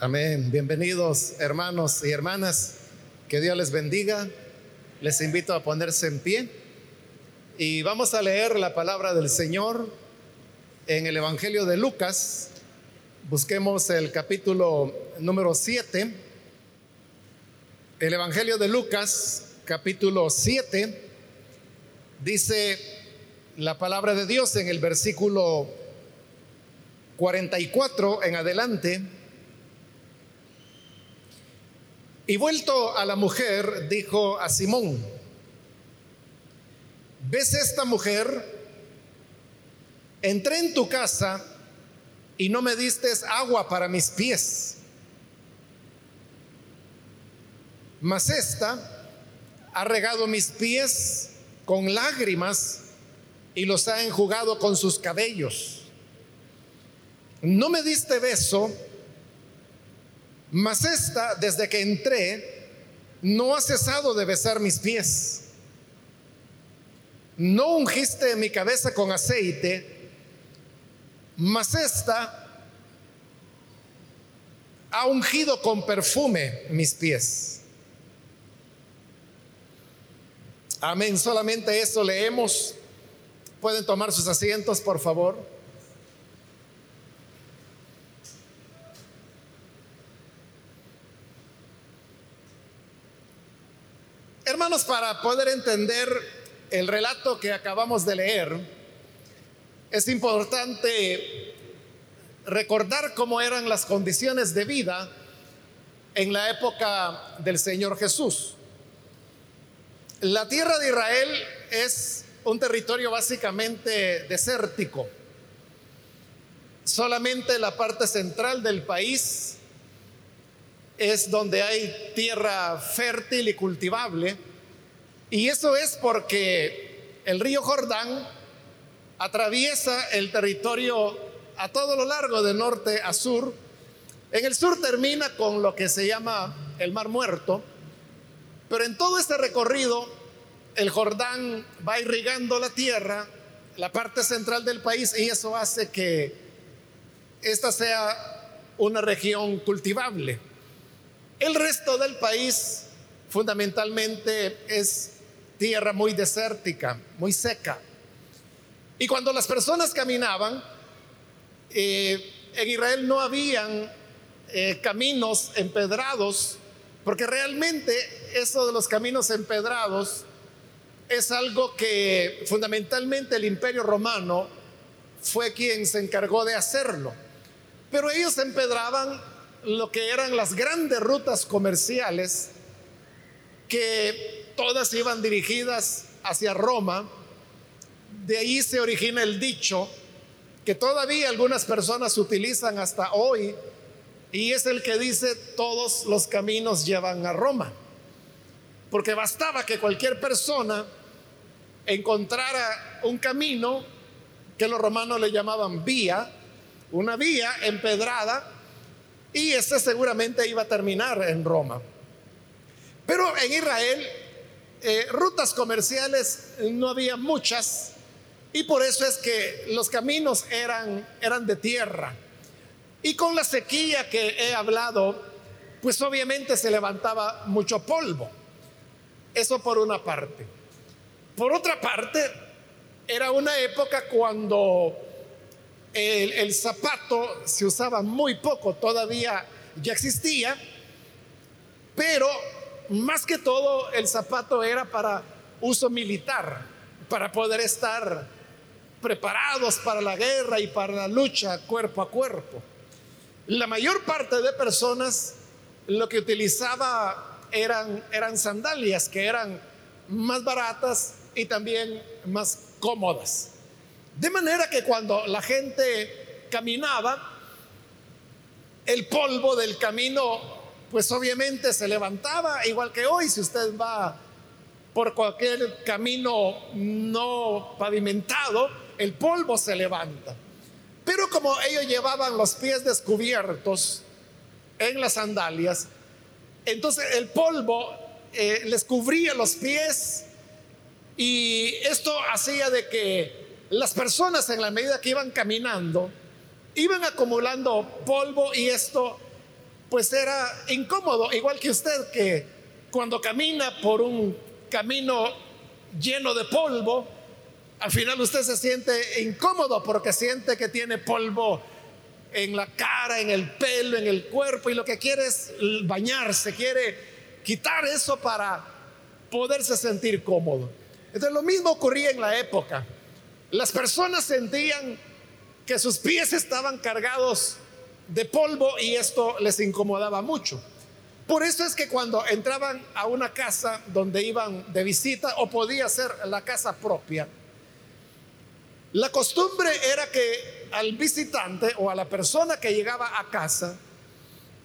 Amén. Bienvenidos hermanos y hermanas. Que Dios les bendiga. Les invito a ponerse en pie y vamos a leer la palabra del Señor en el Evangelio de Lucas. Busquemos el capítulo número 7. El Evangelio de Lucas, capítulo 7, dice la palabra de Dios en el versículo 44 en adelante. Y vuelto a la mujer, dijo a Simón, ¿ves esta mujer? Entré en tu casa y no me diste agua para mis pies. Mas esta ha regado mis pies con lágrimas y los ha enjugado con sus cabellos. No me diste beso mas esta, desde que entré, no ha cesado de besar mis pies. No ungiste mi cabeza con aceite, mas esta ha ungido con perfume mis pies. Amén. Solamente eso leemos. Pueden tomar sus asientos, por favor. Para poder entender el relato que acabamos de leer, es importante recordar cómo eran las condiciones de vida en la época del Señor Jesús. La tierra de Israel es un territorio básicamente desértico. Solamente la parte central del país es donde hay tierra fértil y cultivable. Y eso es porque el río Jordán atraviesa el territorio a todo lo largo de norte a sur. En el sur termina con lo que se llama el Mar Muerto, pero en todo este recorrido el Jordán va irrigando la tierra, la parte central del país, y eso hace que esta sea una región cultivable. El resto del país fundamentalmente es tierra muy desértica, muy seca. Y cuando las personas caminaban, eh, en Israel no habían eh, caminos empedrados, porque realmente eso de los caminos empedrados es algo que fundamentalmente el imperio romano fue quien se encargó de hacerlo. Pero ellos empedraban lo que eran las grandes rutas comerciales que todas iban dirigidas hacia Roma. De ahí se origina el dicho que todavía algunas personas utilizan hasta hoy y es el que dice todos los caminos llevan a Roma. Porque bastaba que cualquier persona encontrara un camino que los romanos le llamaban vía, una vía empedrada, y ese seguramente iba a terminar en Roma. Pero en Israel, eh, rutas comerciales no había muchas y por eso es que los caminos eran, eran de tierra. Y con la sequía que he hablado, pues obviamente se levantaba mucho polvo. Eso por una parte. Por otra parte, era una época cuando el, zapato se usaba muy poco, todavía ya existía, pero más que todo el zapato era para uso militar, para poder estar preparados para la guerra y para la lucha cuerpo a cuerpo. La mayor parte de personas lo que utilizaba eran, eran sandalias que eran más baratas y también más cómodas. De manera que cuando la gente caminaba, el polvo del camino, pues obviamente se levantaba, igual que hoy, si usted va por cualquier camino no pavimentado, el polvo se levanta. Pero como ellos llevaban los pies descubiertos en las sandalias, entonces el polvo eh, les cubría los pies y esto hacía de que las personas en la medida que iban caminando, iban acumulando polvo y esto pues era incómodo, igual que usted que cuando camina por un camino lleno de polvo, al final usted se siente incómodo porque siente que tiene polvo en la cara, en el pelo, en el cuerpo y lo que quiere es bañarse, quiere quitar eso para poderse sentir cómodo. Entonces lo mismo ocurría en la época. Las personas sentían que sus pies estaban cargados de polvo y esto les incomodaba mucho. Por eso es que cuando entraban a una casa donde iban de visita o podía ser la casa propia, la costumbre era que al visitante o a la persona que llegaba a casa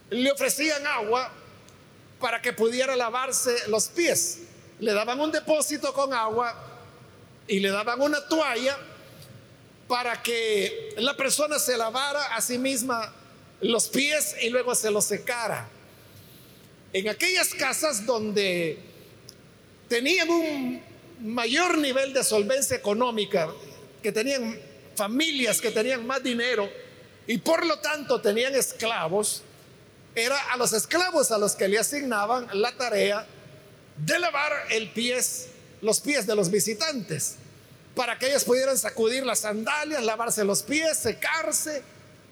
le ofrecían agua para que pudiera lavarse los pies. Le daban un depósito con agua y le daban una toalla para que la persona se lavara a sí misma los pies y luego se los secara. En aquellas casas donde tenían un mayor nivel de solvencia económica, que tenían familias que tenían más dinero y por lo tanto tenían esclavos, era a los esclavos a los que le asignaban la tarea de lavar el pies, los pies de los visitantes, para que ellos pudieran sacudir las sandalias, lavarse los pies, secarse,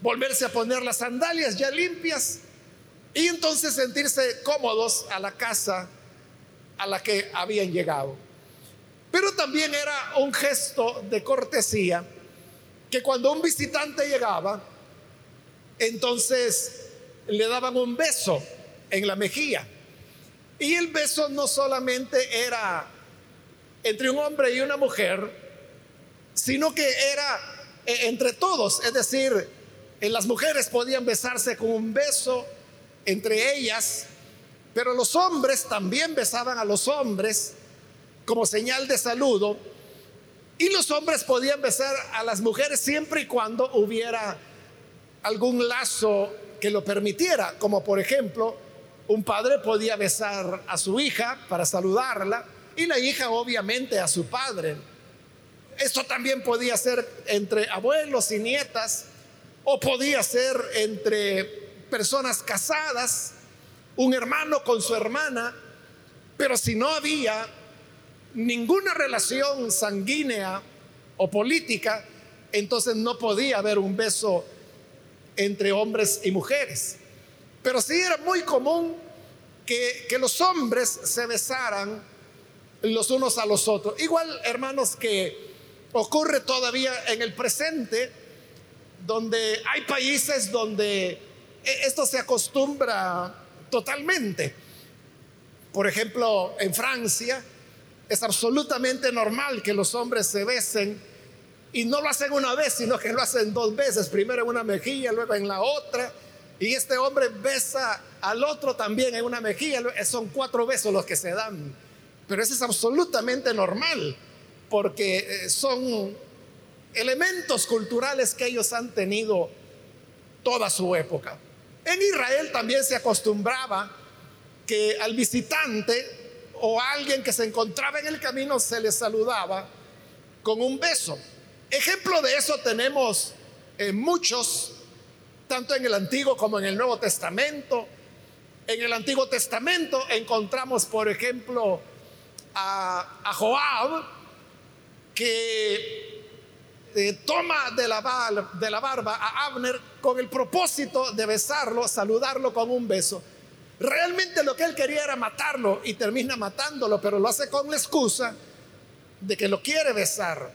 volverse a poner las sandalias ya limpias y entonces sentirse cómodos a la casa a la que habían llegado. Pero también era un gesto de cortesía que cuando un visitante llegaba, entonces le daban un beso en la mejilla. Y el beso no solamente era entre un hombre y una mujer, sino que era eh, entre todos, es decir, eh, las mujeres podían besarse con un beso entre ellas, pero los hombres también besaban a los hombres como señal de saludo y los hombres podían besar a las mujeres siempre y cuando hubiera algún lazo que lo permitiera, como por ejemplo un padre podía besar a su hija para saludarla y la hija obviamente a su padre. Esto también podía ser entre abuelos y nietas o podía ser entre personas casadas, un hermano con su hermana, pero si no había ninguna relación sanguínea o política, entonces no podía haber un beso entre hombres y mujeres. Pero sí era muy común que, que, los hombres se besaran los unos a los otros. Igual, hermanos, que ocurre todavía en el presente, donde hay países donde e, esto se acostumbra totalmente. Por ejemplo, en Francia, es absolutamente normal que los hombres se besen y no lo hacen una vez, sino que lo hacen dos veces, primero en una mejilla, luego en la otra. Y este hombre besa al otro también en una mejilla, son cuatro besos los que se dan. Pero eso es absolutamente normal, porque eh, son elementos culturales que ellos han tenido toda su época. En Israel también se acostumbraba que al visitante o alguien que se encontraba en el camino se le saludaba con un beso. Ejemplo de eso tenemos en muchos, tanto en el Antiguo como en el Nuevo Testamento. En el Antiguo Testamento encontramos, por ejemplo, a, Joab, que eh, toma de la, barba a Abner con el propósito de besarlo, saludarlo con un beso. Realmente lo que él quería era matarlo y termina matándolo, pero lo hace con la excusa de que lo quiere besar.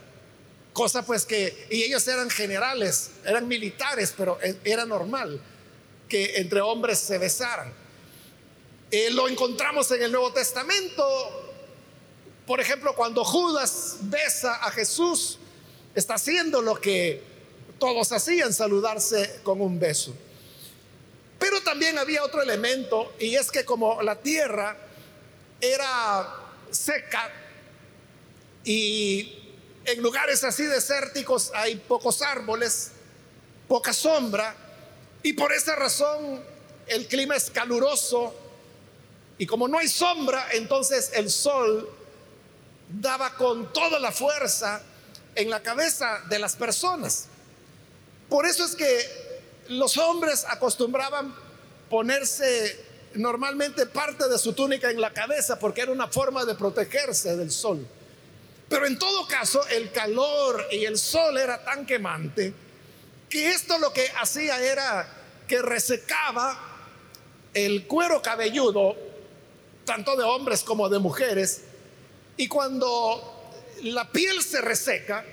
Cosa pues que, y ellos eran generales, eran militares, pero e, era normal que entre hombres se besaran. Eh, lo encontramos en el Nuevo Testamento, por ejemplo, cuando Judas besa a Jesús, está haciendo lo que todos hacían, saludarse con un beso. Pero también había otro elemento y es que como la tierra era seca y en lugares así desérticos hay pocos árboles, poca sombra y por esa razón el clima es caluroso y como no hay sombra, entonces el sol daba con toda la fuerza en la cabeza de las personas. Por eso es que los hombres acostumbraban ponerse normalmente parte de su túnica en la cabeza porque era una forma de protegerse del sol. Pero en todo caso, el calor y el sol era tan quemante que esto lo que hacía era que resecaba el cuero cabelludo, tanto de hombres como de mujeres, y cuando la piel se reseca,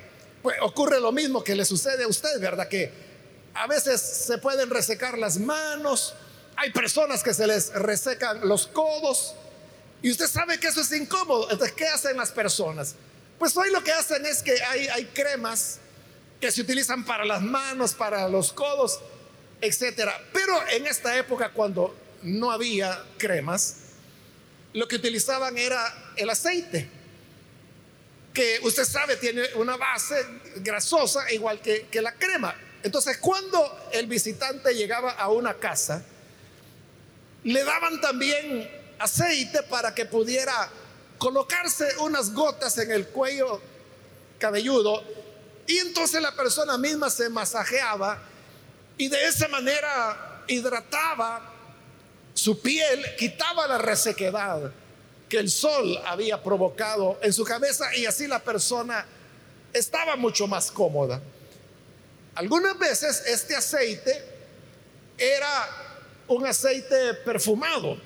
pues ocurre lo mismo que le sucede a usted, ¿verdad? Que a veces se pueden resecar las manos, hay personas que se les resecan los codos, y usted sabe que eso es incómodo. Entonces, ¿qué hacen las personas? Pues hoy lo que hacen es que hay, hay cremas que se utilizan para las manos, para los codos, etcétera. Pero en esta época, cuando no había cremas, lo que utilizaban era el aceite, que usted sabe tiene una base grasosa igual que, que la crema. Entonces, cuando el visitante llegaba a una casa, le daban también aceite para que pudiera colocarse unas gotas en el cuello cabelludo y entonces la persona misma se masajeaba y de esa manera hidrataba su piel, quitaba la resequedad que el sol había provocado en su cabeza y así la persona estaba mucho más cómoda. Algunas veces este aceite era un aceite perfumado.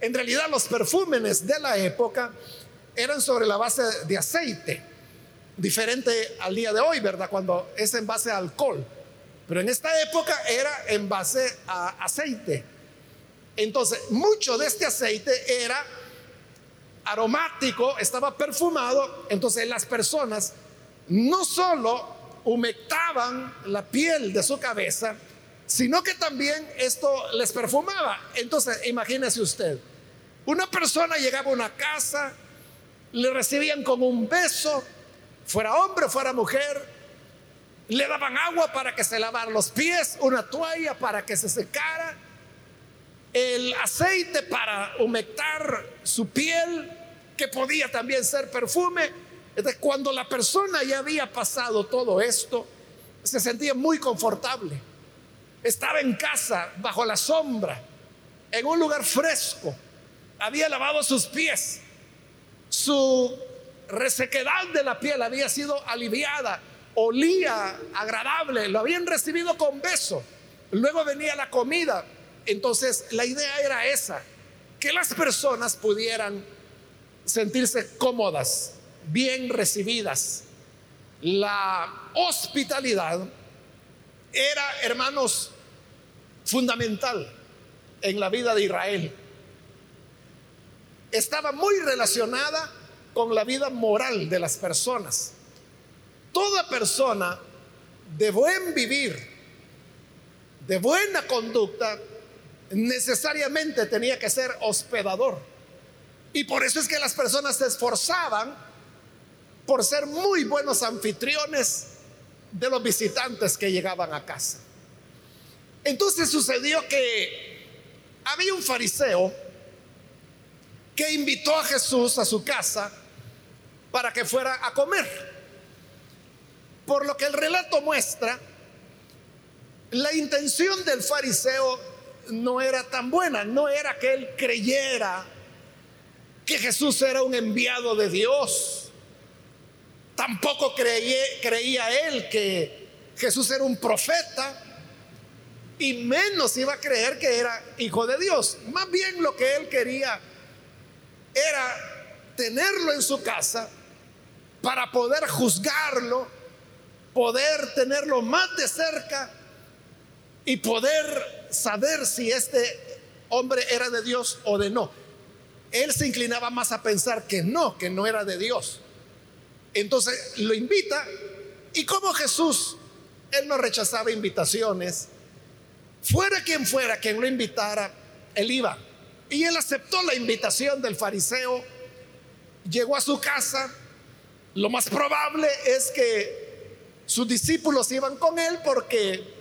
En realidad los perfúmenes de la época eran sobre la base de aceite diferente al día de hoy, ¿verdad? Cuando es en base a alcohol. Pero en esta época era en base a aceite. Entonces, mucho de este aceite era aromático, estaba perfumado. Entonces, las personas no solo humectaban la piel de su cabeza, sino que también esto les perfumaba. Entonces, imagínese usted, una persona llegaba a una casa, le recibían con un beso, fuera hombre fuera mujer, le daban agua para que se lavara los pies, una toalla para que se secara, el aceite para humectar su piel, que podía también ser perfume. Cuando la persona ya había pasado todo esto, se sentía muy confortable. Estaba en casa, bajo la sombra, en un lugar fresco. Había lavado sus pies. Su resequedad de la piel había sido aliviada, olía agradable, lo habían recibido con beso. Luego venía la comida. Entonces la idea era esa, que las personas pudieran sentirse cómodas, bien recibidas. La hospitalidad era, hermanos, fundamental en la vida de Israel. Estaba muy relacionada con la vida moral de las personas. Toda persona de buen vivir, de buena conducta, necesariamente tenía que ser hospedador. Y por eso es que las personas se esforzaban por ser muy buenos anfitriones de los visitantes que llegaban a casa. Entonces sucedió que había un fariseo que invitó a Jesús a su casa para que fuera a comer. Por lo que el relato muestra, la intención del fariseo no era tan buena, no era que él creyera que Jesús era un enviado de Dios. Tampoco creía él que Jesús era un profeta y menos iba a creer que era hijo de Dios. Más bien lo que él quería era tenerlo en su casa para poder juzgarlo, poder tenerlo más de cerca y poder saber si este hombre era de Dios o de no. Él se inclinaba más a pensar que no, que no era de Dios. Entonces lo invita y como Jesús, él no rechazaba invitaciones, fuera quien fuera quien lo invitara, él iba. Y él aceptó la invitación del fariseo, llegó a su casa, lo más probable es que sus discípulos iban con él porque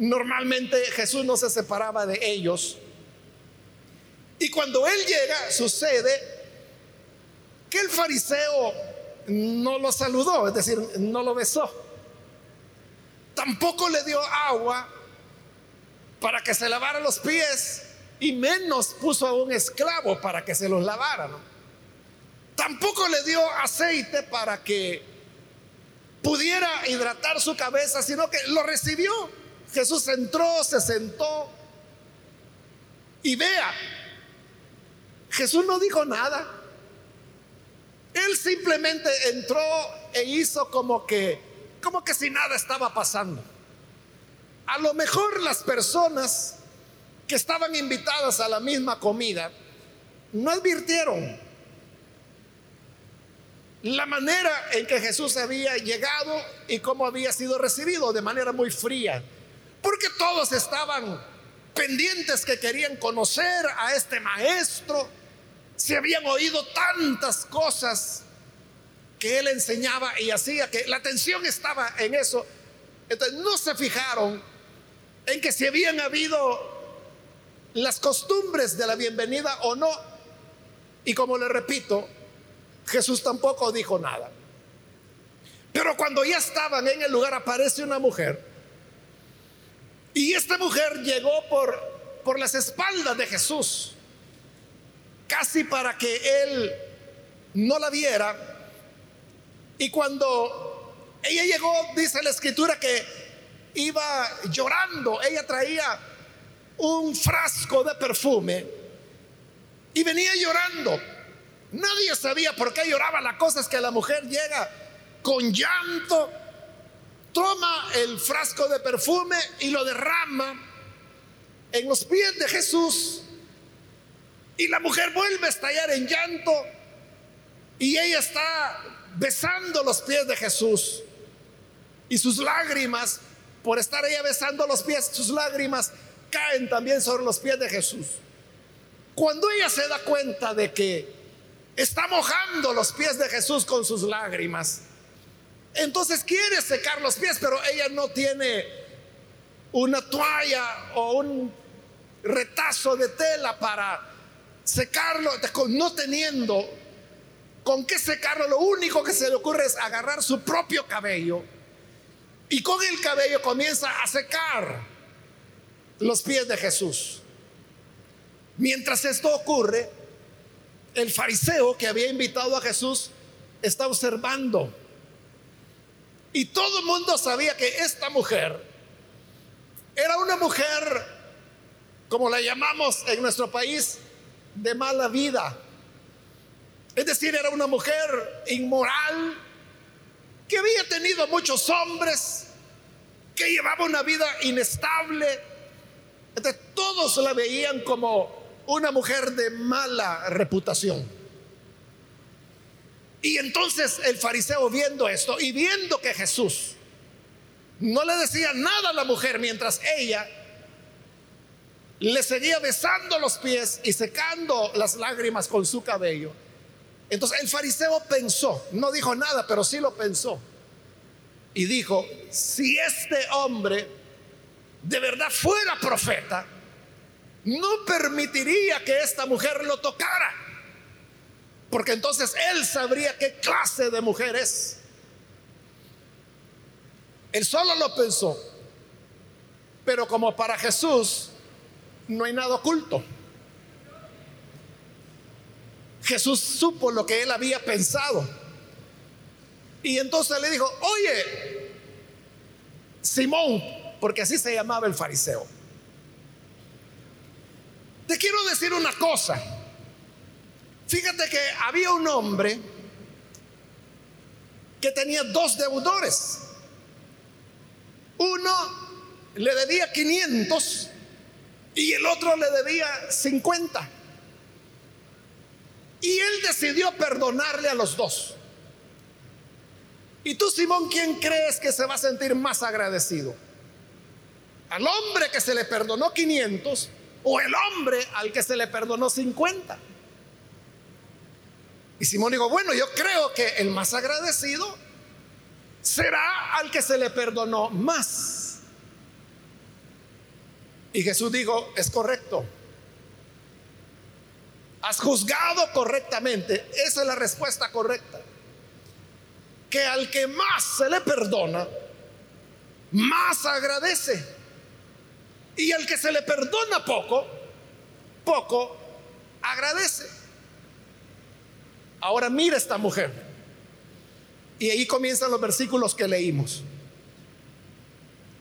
normalmente Jesús no se separaba de ellos. Y cuando él llega, sucede que el fariseo no lo saludó, es decir, no lo besó. Tampoco le dio agua para que se lavara los pies y menos puso a un esclavo para que se los lavara. Tampoco le dio aceite para que pudiera hidratar su cabeza, sino que lo recibió. Jesús entró, se sentó y vea, Jesús no dijo nada. Él simplemente entró e hizo como que como que si nada estaba pasando. A lo mejor las personas que estaban invitadas a la misma comida no advirtieron la manera en que Jesús había llegado y cómo había sido recibido de manera muy fría, porque todos estaban pendientes que querían conocer a este maestro, se habían oído tantas cosas que él enseñaba y hacía, que la atención estaba en eso. Entonces no se fijaron en que si habían habido las costumbres de la bienvenida o no. Y como le repito, Jesús tampoco dijo nada. Pero cuando ya estaban en el lugar aparece una mujer. Y esta mujer llegó por, por las espaldas de Jesús, casi para que él no la viera. Y cuando ella llegó, dice la escritura que iba llorando, ella traía un frasco de perfume y venía llorando. Nadie sabía por qué lloraba. La cosa es que la mujer llega con llanto, toma el frasco de perfume y lo derrama en los pies de Jesús. Y la mujer vuelve a estallar en llanto y ella está besando los pies de Jesús. Y sus lágrimas, por estar ella besando los pies, sus lágrimas caen también sobre los pies de Jesús. Cuando ella se da cuenta de que está mojando los pies de Jesús con sus lágrimas, entonces quiere secar los pies, pero ella no tiene una toalla o un retazo de tela para secarlo, no teniendo con qué secarlo, lo único que se le ocurre es agarrar su propio cabello y con el cabello comienza a secar los pies de Jesús. Mientras esto ocurre, el fariseo que había invitado a Jesús está observando. Y todo el mundo sabía que esta mujer era una mujer, como la llamamos en nuestro país, de mala vida. Es decir, era una mujer inmoral, que había tenido muchos hombres, que llevaba una vida inestable, todos la veían como una mujer de mala reputación. Y entonces el fariseo viendo esto y viendo que Jesús no le decía nada a la mujer mientras ella le seguía besando los pies y secando las lágrimas con su cabello. Entonces el fariseo pensó, no dijo nada, pero sí lo pensó. Y dijo, si este hombre de verdad fuera profeta, no permitiría que esta mujer lo tocara. Porque entonces él sabría qué clase de mujer es. Él solo lo pensó. Pero como para Jesús no hay nada oculto. Jesús supo lo que él había pensado. Y entonces le dijo, oye, Simón, porque así se llamaba el fariseo. Te quiero decir una cosa. Fíjate que había un hombre que tenía dos deudores. Uno le debía 500 y el otro le debía 50. Y él decidió perdonarle a los dos. ¿Y tú, Simón, quién crees que se va a sentir más agradecido? al hombre que se le perdonó 500 o el hombre al que se le perdonó 50. Y Simón dijo, bueno, yo creo que el más agradecido será al que se le perdonó más. Y Jesús dijo, es correcto. Has juzgado correctamente. Esa es la respuesta correcta. Que al que más se le perdona, más agradece. Y el que se le perdona poco, poco agradece. Ahora mira esta mujer. Y ahí comienzan los versículos que leímos.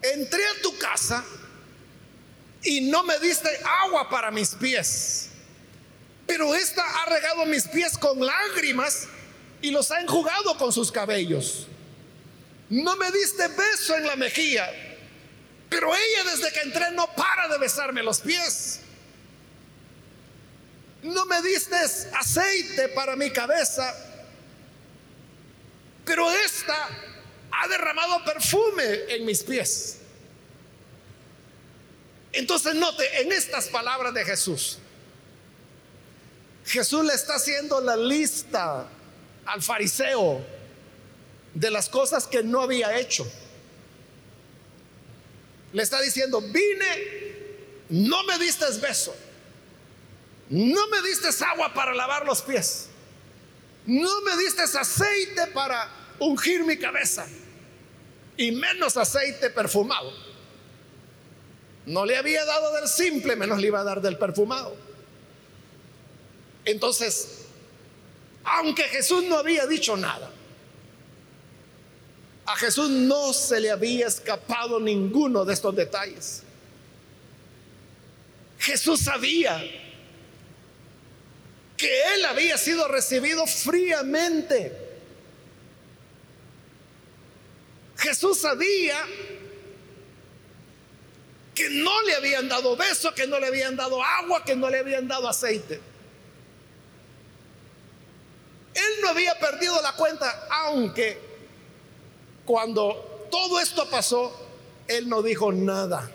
Entré a tu casa y no me diste agua para mis pies. Pero esta ha regado mis pies con lágrimas y los ha enjugado con sus cabellos. No me diste beso en la mejilla, pero ella desde que entré no para de besarme los pies. No me diste aceite para mi cabeza, pero esta ha derramado perfume en mis pies. Entonces note en estas palabras de Jesús, Jesús le está haciendo la lista al fariseo de las cosas que no había hecho. Le está diciendo, vine, no me diste beso, no me diste agua para lavar los pies, no me diste aceite para ungir mi cabeza y menos aceite perfumado. No le había dado del simple, menos le iba a dar del perfumado. Entonces, aunque Jesús no había dicho nada, a Jesús no se le había escapado ninguno de estos detalles. Jesús sabía que él había sido recibido fríamente. Jesús sabía que no le habían dado beso, que no le habían dado agua, que no le habían dado aceite. Él no había perdido la cuenta, aunque cuando todo esto pasó, él no dijo nada.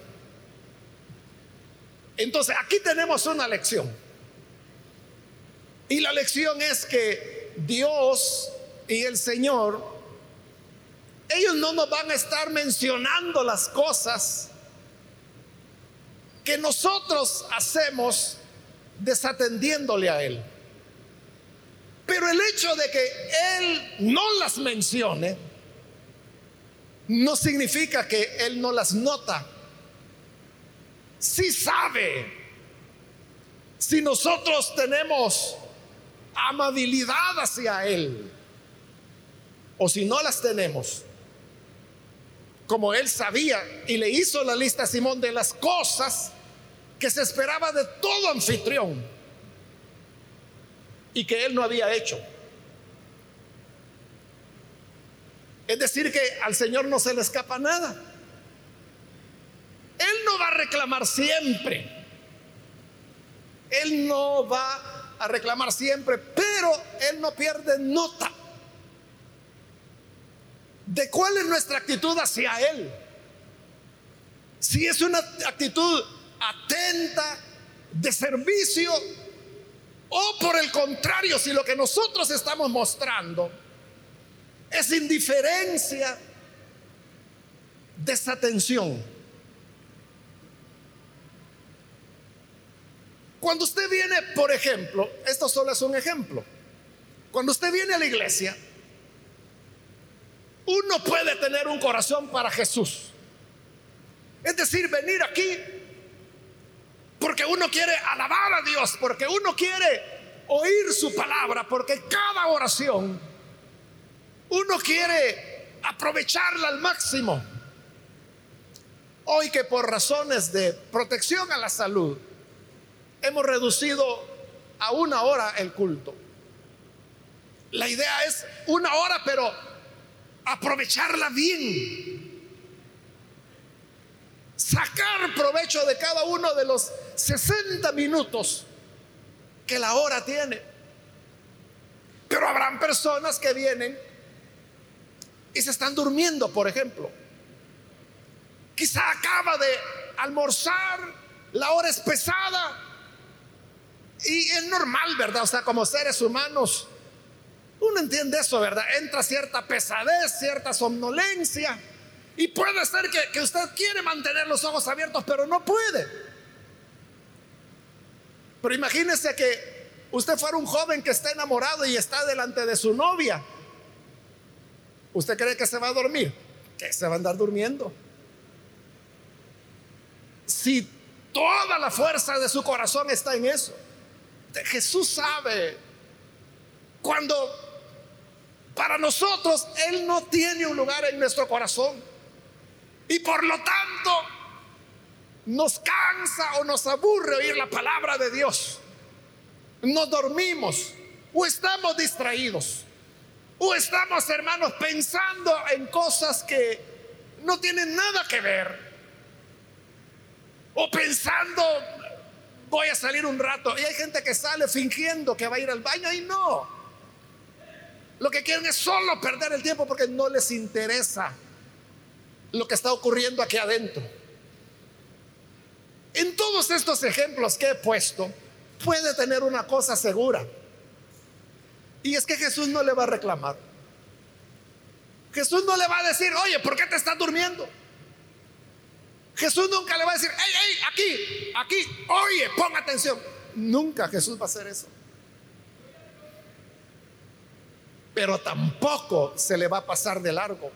Entonces, aquí tenemos una lección. Y la lección es que Dios y el Señor, ellos no nos van a estar mencionando las cosas que nosotros hacemos desatendiéndole a Él. Pero el hecho de que Él no las mencione no significa que Él no las nota. Si sabe, si nosotros tenemos amabilidad hacia Él, o si no las tenemos, como Él sabía y le hizo la lista a Simón de las cosas que se esperaba de todo anfitrión y que él no había hecho. Es decir, que al Señor no se le escapa nada. Él no va a reclamar siempre. Él no va a reclamar siempre, pero Él no pierde nota de cuál es nuestra actitud hacia Él. Si es una actitud atenta, de servicio, o por el contrario, si lo que nosotros estamos mostrando es indiferencia, desatención. Cuando usted viene, por ejemplo, esto solo es un ejemplo, cuando usted viene a la iglesia, uno puede tener un corazón para Jesús. Es decir, venir aquí porque uno quiere alabar a Dios, porque uno quiere oír su palabra, porque cada oración uno quiere aprovecharla al máximo. Hoy que por razones de protección a la salud hemos reducido a una hora el culto. La idea es una hora, pero aprovecharla bien sacar provecho de cada uno de los 60 minutos que la hora tiene. Pero habrán personas que vienen y se están durmiendo, por ejemplo. Quizá acaba de almorzar, la hora es pesada y es normal, ¿verdad? O sea, como seres humanos, uno entiende eso, ¿verdad? Entra cierta pesadez, cierta somnolencia y puede ser que, usted quiere mantener los ojos abiertos, pero no puede. Pero imagínese que usted fuera un joven que está enamorado y está delante de su novia. ¿Usted cree que se va a dormir? Que se va a andar durmiendo. si toda la fuerza de su corazón está en eso. Jesús sabe cuando para nosotros Él no tiene un lugar en nuestro corazón. Y por lo tanto nos cansa o nos aburre oír la palabra de Dios. Nos dormimos o estamos distraídos. O estamos, hermanos, pensando en cosas que no tienen nada que ver. O pensando, voy a salir un rato. Y hay gente que sale fingiendo que va a ir al baño y no. Lo que quieren es solo perder el tiempo porque no les interesa lo que está ocurriendo aquí adentro. En todos estos ejemplos que he puesto, puede tener una cosa segura. Y es que Jesús no le va a reclamar. Jesús no le va a decir, oye, ¿por qué te estás durmiendo? Jesús nunca le va a decir, hey, hey, aquí, aquí, oye, pon atención. Nunca Jesús va a hacer eso. Pero tampoco se le va a pasar de largo.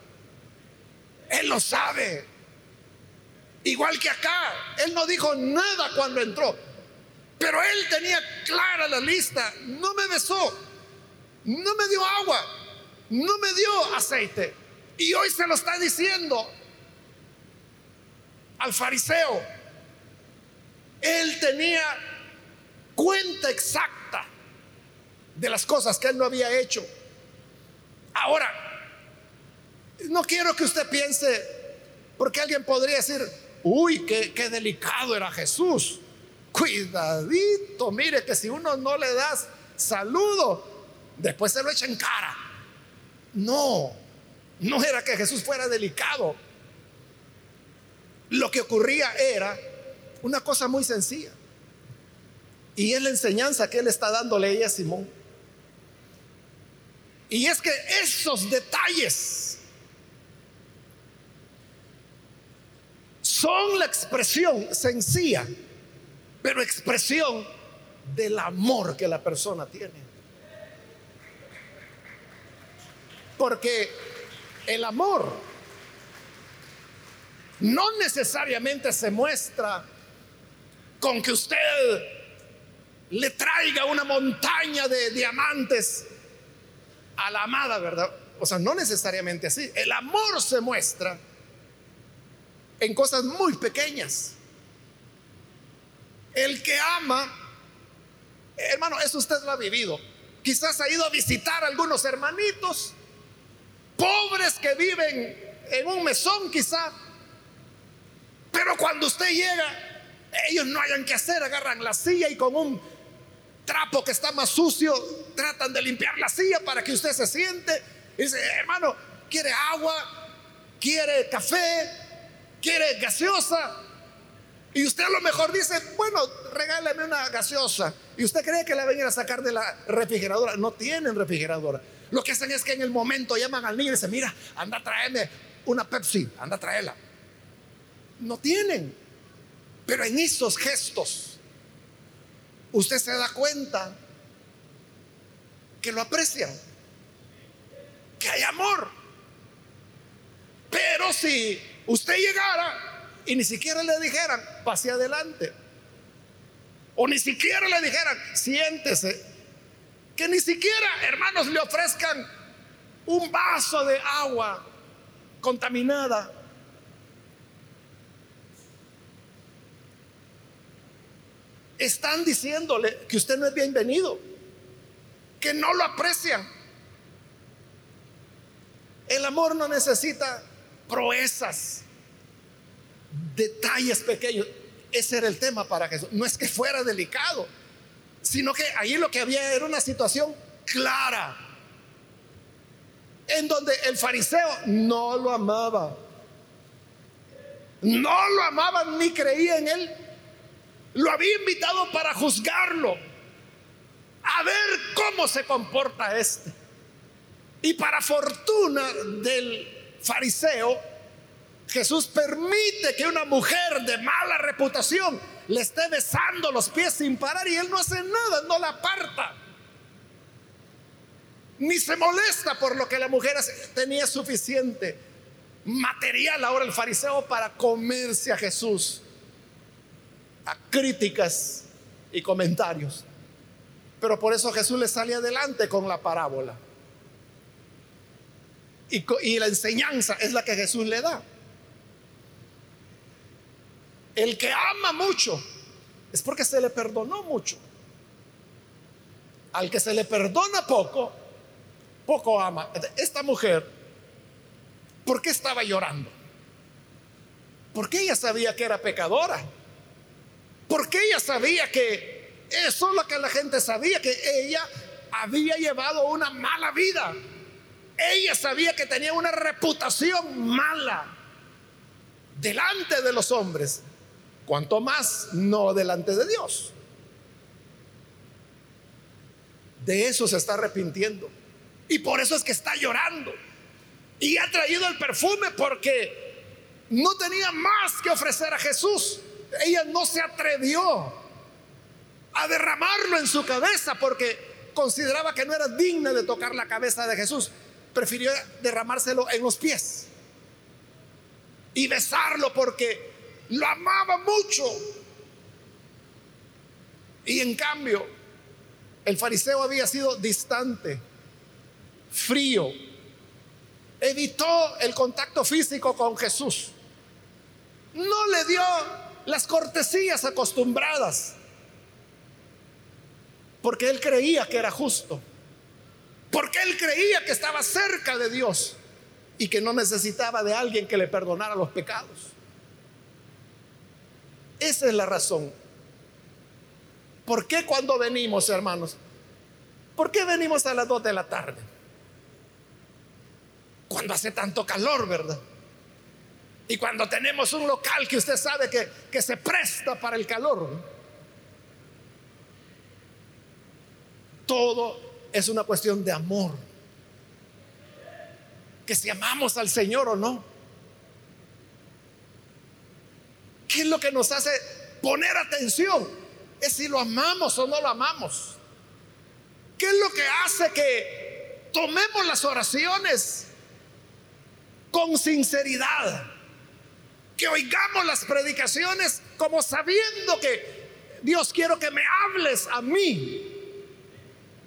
Él lo sabe. Igual que acá, Él no dijo nada cuando entró. Pero Él tenía clara la lista. No me besó. No me dio agua. No me dio aceite. Y hoy se lo está diciendo al fariseo. Él tenía cuenta exacta de las cosas que él no había hecho. Ahora, no quiero que usted piense, porque alguien podría decir, uy, qué, delicado era Jesús. Cuidadito, mire que si uno no le das saludo, después se lo echa en cara. No, no era que Jesús fuera delicado. Lo que ocurría era una cosa muy sencilla. Y es la enseñanza que él está dándole a Simón. Y es que esos detalles son la expresión sencilla, pero expresión del amor que la persona tiene. Porque el amor no necesariamente se muestra con que usted le traiga una montaña de diamantes a la amada, ¿verdad? O sea, no necesariamente así. El amor se muestra en cosas muy pequeñas. El que ama, hermano, eso usted lo ha vivido. Quizás ha ido a visitar a algunos hermanitos pobres que viven en un mesón quizá. Pero cuando usted llega, ellos no hayan que hacer, agarran la silla y con un trapo que está más sucio, tratan de limpiar la silla para que usted se siente. Y dice, hermano, ¿quiere agua? ¿Quiere café? ¿Quiere gaseosa? Y usted a lo mejor dice, bueno, regáleme una gaseosa. Y usted cree que la venir a sacar de la refrigeradora. No tienen refrigeradora. Lo que hacen es que en el momento llaman al niño y dicen, mira, anda a traerme una Pepsi, anda a traerla. No tienen. Pero en esos gestos usted se da cuenta que lo aprecian, que hay amor. Pero si usted llegara y ni siquiera le dijeran, pase adelante, o ni siquiera le dijeran, siéntese, que ni siquiera, hermanos, le ofrezcan un vaso de agua contaminada, están diciéndole que usted no es bienvenido, que no lo aprecian. El amor no necesita proezas, detalles pequeños. Ese era el tema para Jesús. No es que fuera delicado, sino que ahí lo que había era una situación clara, en donde el fariseo no lo amaba. No lo amaba ni creía en él lo había invitado para juzgarlo, a ver cómo se comporta este. Y para fortuna del fariseo, Jesús permite que una mujer de mala reputación le esté besando los pies sin parar y él no hace nada, no la aparta. Ni se molesta por lo que la mujer tenía suficiente material ahora el fariseo para comerse a Jesús críticas y comentarios. Pero por eso Jesús le sale adelante con la parábola. Y, y, la enseñanza es la que Jesús le da. El que ama mucho es porque se le perdonó mucho. Al que se le perdona poco, poco ama. Esta mujer, ¿por qué estaba llorando? Porque ella sabía que era pecadora. Porque ella sabía que eso es lo que la gente sabía, que ella había llevado una mala vida. Ella sabía que tenía una reputación mala delante de los hombres, cuanto más no delante de Dios. De eso se está arrepintiendo. Y por eso es que está llorando. Y ha traído el perfume porque no tenía más que ofrecer a Jesús. Ella no se atrevió a derramarlo en su cabeza porque consideraba que no era digna de tocar la cabeza de Jesús. Prefirió derramárselo en los pies y besarlo porque lo amaba mucho. Y en cambio, el fariseo había sido distante, frío, evitó el contacto físico con Jesús, no le dio las cortesías acostumbradas, porque él creía que era justo, porque él creía que estaba cerca de Dios y que no necesitaba de alguien que le perdonara los pecados. Esa es la razón. ¿Por qué cuando venimos, hermanos? ¿Por qué venimos a las 2 de la tarde? Cuando hace tanto calor, ¿verdad? Y cuando tenemos un local que usted sabe que, que se presta para el calor. Todo es una cuestión de amor. Que si amamos al Señor o no. ¿Qué es lo que nos hace poner atención? Es si lo amamos o no lo amamos. ¿Qué es lo que hace que tomemos las oraciones con sinceridad? Que oigamos las predicaciones como sabiendo que Dios quiero que me hables a mí.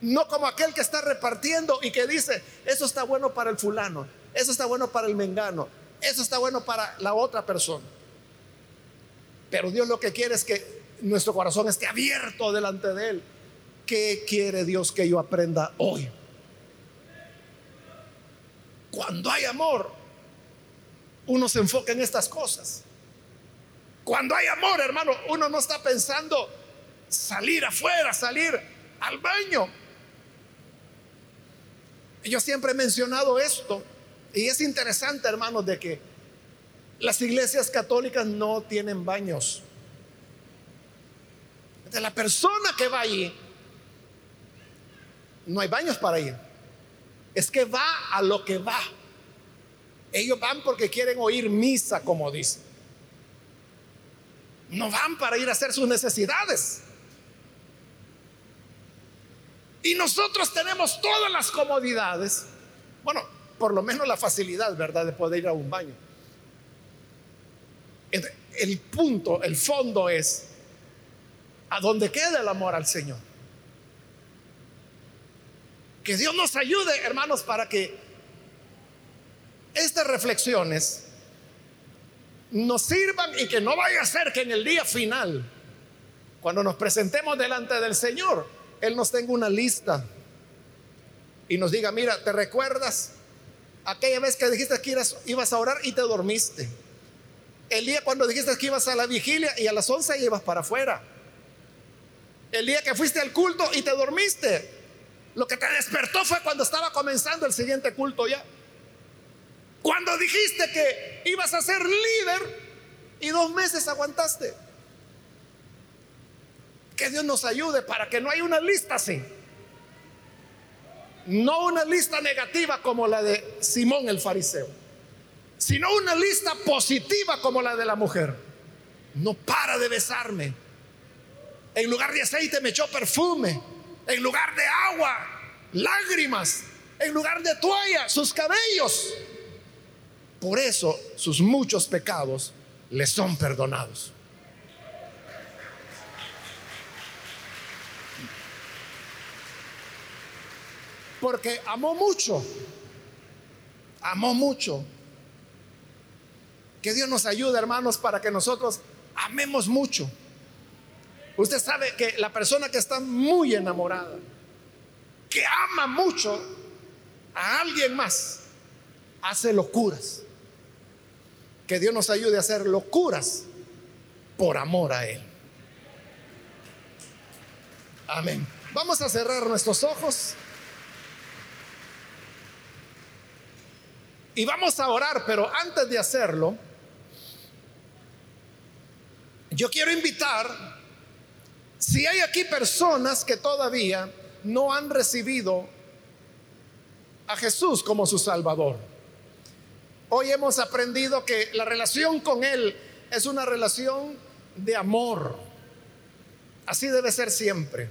No como aquel que está repartiendo y que dice, eso está bueno para el fulano, eso está bueno para el mengano, eso está bueno para la otra persona. Pero Dios lo que quiere es que nuestro corazón esté abierto delante de Él. ¿Qué quiere Dios que yo aprenda hoy? Cuando hay amor, uno se enfoca en estas cosas. Cuando hay amor, hermano, uno no está pensando salir afuera, salir al baño. Yo siempre he mencionado esto y es interesante, hermanos, de que las iglesias católicas no tienen baños. De la persona que va allí, no hay baños para ir. Es que va a lo que va. Ellos van porque quieren oír misa, como dicen. No van para ir a hacer sus necesidades. Y nosotros tenemos todas las comodidades. Bueno, por lo menos la facilidad, ¿verdad?, de poder ir a un baño. El punto, el fondo es a dónde queda el amor al Señor. Que Dios nos ayude, hermanos, para que estas reflexiones nos sirvan y que no vaya a ser que en el día final, cuando nos presentemos delante del Señor, Él nos tenga una lista y nos diga, mira, ¿te recuerdas aquella vez que dijiste que ibas a orar y te dormiste? El día cuando dijiste que ibas a la vigilia y a las 11 ibas para afuera. El día que fuiste al culto y te dormiste. Lo que te despertó fue cuando estaba comenzando el siguiente culto ya. Cuando dijiste que ibas a ser líder y dos meses aguantaste. Que Dios nos ayude para que no haya una lista así. No una lista negativa como la de Simón el fariseo, sino una lista positiva como la de la mujer. No para de besarme. En lugar de aceite me echó perfume. En lugar de agua, lágrimas. En lugar de toalla, sus cabellos. Por eso sus muchos pecados le son perdonados. Porque amó mucho, amó mucho. Que Dios nos ayude, hermanos, para que nosotros amemos mucho. Usted sabe que la persona que está muy enamorada, que ama mucho a alguien más, hace locuras. Que Dios nos ayude a hacer locuras por amor a Él. Amén. Vamos a cerrar nuestros ojos. Y vamos a orar, pero antes de hacerlo, yo quiero invitar, si hay aquí personas que todavía no han recibido a Jesús como su Salvador. Hoy hemos aprendido que la relación con Él es una relación de amor. Así debe ser siempre.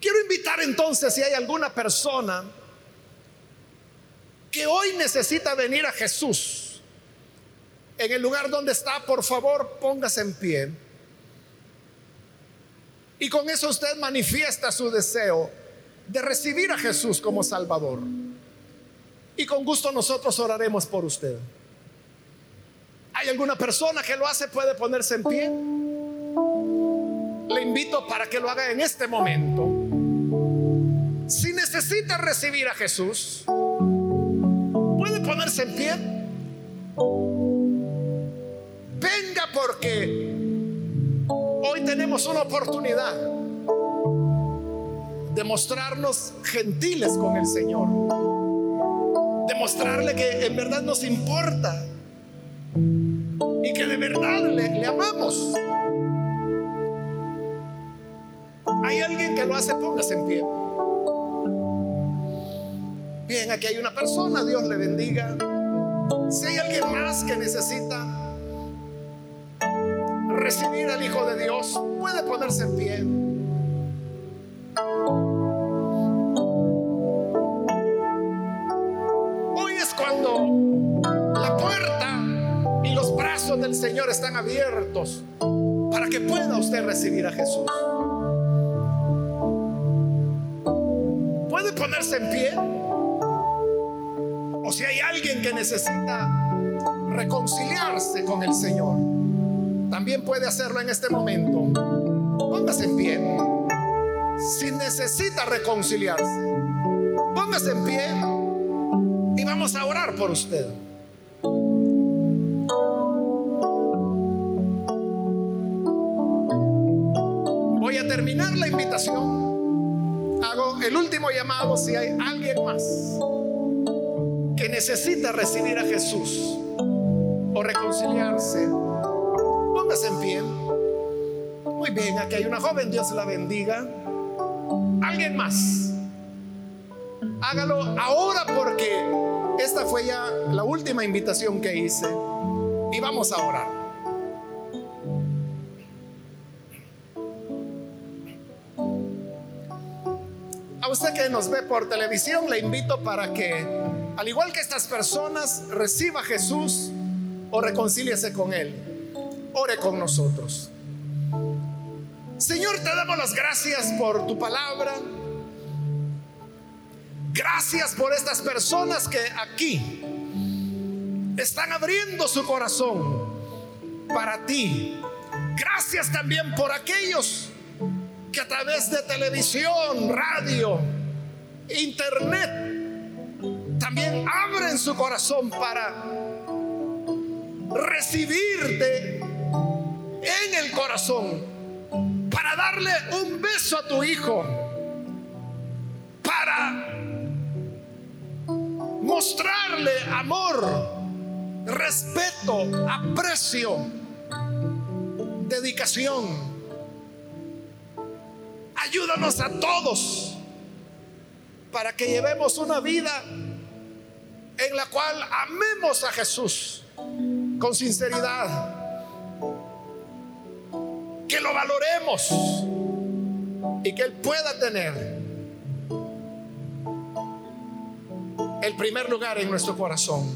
Quiero invitar entonces si hay alguna persona que hoy necesita venir a Jesús, en el lugar donde está, por favor, póngase en pie. Y con eso usted manifiesta su deseo de recibir a Jesús como Salvador. Y con gusto nosotros oraremos por usted. ¿Hay alguna persona que lo hace? ¿Puede ponerse en pie? Le invito para que lo haga en este momento. Si necesita recibir a Jesús, ¿Puede ponerse en pie? Venga porque hoy tenemos una oportunidad de mostrarnos gentiles con el Señor. De mostrarle que en verdad nos importa y que de verdad le amamos. Hay alguien que lo hace, póngase en pie. Bien, aquí hay una persona, Dios le bendiga. Si hay alguien más que necesita recibir al Hijo de Dios, puede ponerse en pie. Señor están abiertos para que pueda usted recibir a Jesús. Puede ponerse en pie si hay alguien que necesita reconciliarse con el Señor, también puede hacerlo en este momento. Póngase en pie. Si necesita reconciliarse, póngase en pie y vamos a orar por usted. La invitación. Hago el último llamado si hay alguien más que necesita recibir a Jesús o reconciliarse, póngase en pie. Muy bien, aquí hay una joven, Dios la bendiga. Alguien más. Hágalo ahora porque esta fue ya la última invitación que hice. Y vamos a orar. Usted que nos ve por televisión, le invito para que al igual que estas personas, reciba a Jesús o reconcíliese con Él. Ore con nosotros. Señor, te damos las gracias por tu palabra. Gracias por estas personas que aquí están abriendo su corazón para ti. Gracias también por aquellos que a través de televisión, radio, internet, también abren su corazón para recibirte en el corazón, para darle un beso a tu hijo, para mostrarle amor, respeto, aprecio, dedicación. Ayúdanos a todos para que llevemos una vida en la cual amemos a Jesús con sinceridad. Que lo valoremos y que Él pueda tener el primer lugar en nuestro corazón.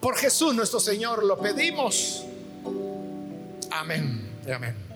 Por Jesús nuestro Señor lo pedimos. Amén. Amén.